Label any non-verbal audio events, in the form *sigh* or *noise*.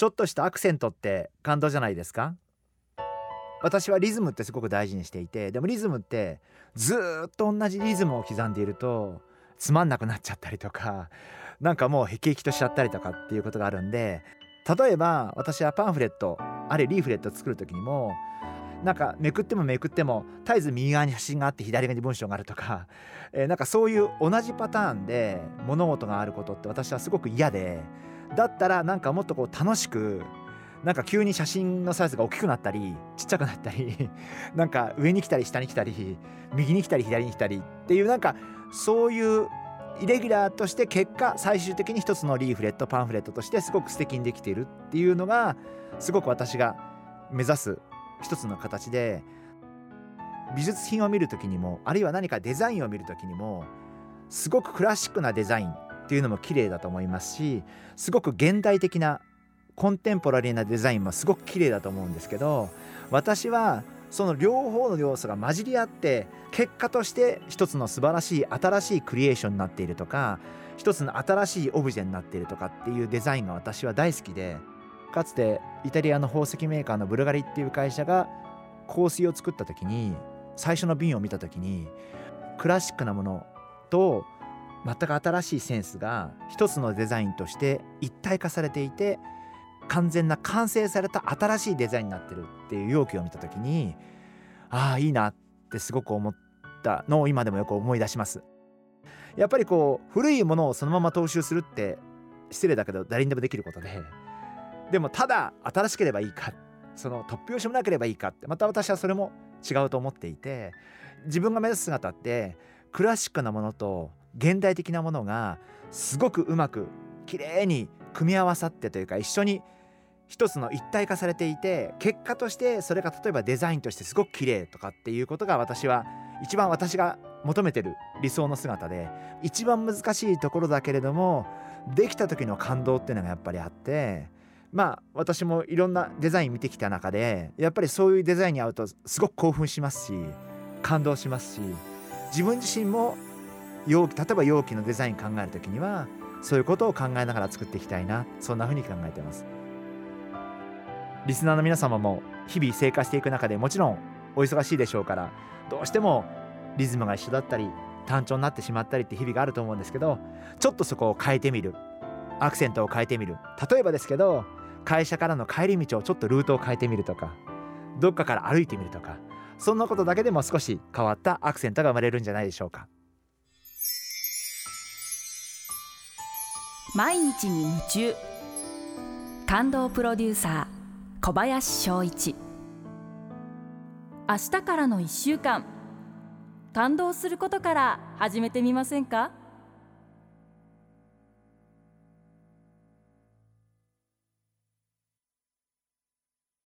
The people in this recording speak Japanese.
ちょっとしたアクセントって感動じゃないですか？私はリズムってすごく大事にしていてでもリズムってずっと同じリズムを刻んでいるとつまんなくなっちゃったりとかなんかもうへきへきとしちゃったりとかっていうことがあるんで例えば私はパンフレットあれリーフレット作る時にもなんかめくってもめくっても絶えず右側に写真があって左側に文章があるとか、えー、なんかそういう同じパターンで物事があることって私はすごく嫌でだったらなんかもっとこう楽しくなんか急に写真のサイズが大きくなったりちっちゃくなったり *laughs* なんか上に来たり下に来たり右に来たり左に来たりっていうなんかそういうイレギュラーとして結果最終的に一つのリーフレットパンフレットとしてすごく素敵にできているっていうのがすごく私が目指す一つの形で美術品を見る時にもあるいは何かデザインを見る時にもすごくクラシックなデザインっていうのも綺麗だと思いますしすごく現代的なコンテンポラリーなデザインもすごく綺麗だと思うんですけど私はその両方の要素が混じり合って結果として一つの素晴らしい新しいクリエーションになっているとか一つの新しいオブジェになっているとかっていうデザインが私は大好きでかつてイタリアの宝石メーカーのブルガリっていう会社が香水を作った時に最初の瓶を見た時にクラシックなものと全く新しいセンスが一つのデザインとして一体化されていて完全な完成された新しいデザインになってるっていう容器を見た時にああいいなってすごく思ったのを今でもよく思い出します。やっぱりこう古いものをそのまま踏襲するって失礼だけど誰にでもできることででもただ新しければいいかその突拍子もなければいいかってまた私はそれも違うと思っていて自分が目指す姿ってクラシックなものと現代的なものがすごくうまく綺麗に組み合わさってというか一緒に一つの一体化されていて結果としてそれが例えばデザインとしてすごく綺麗とかっていうことが私は一番私が求めてる理想の姿で一番難しいところだけれどもできた時の感動っていうのがやっぱりあってまあ私もいろんなデザイン見てきた中でやっぱりそういうデザインに合うとすごく興奮しますし感動しますし自分自身も容器例えば容器のデザイン考える時にはそういうことを考えながら作っていきたいな。そんな風に考えてます。リスナーの皆様も日々生活していく中でもちろんお忙しいでしょうからどうしてもリズムが一緒だったり単調になってしまったりって日々があると思うんですけどちょっとそこを変えてみる。アクセントを変えてみる。例えばですけど会社からの帰り道をちょっとルートを変えてみるとかどっかから歩いてみるとかそんなことだけでも少し変わったアクセントが生まれるんじゃないでしょうか。毎日に夢中。感動プロデューサー小林翔一。明日からの1週間。感動することから始めてみませんか？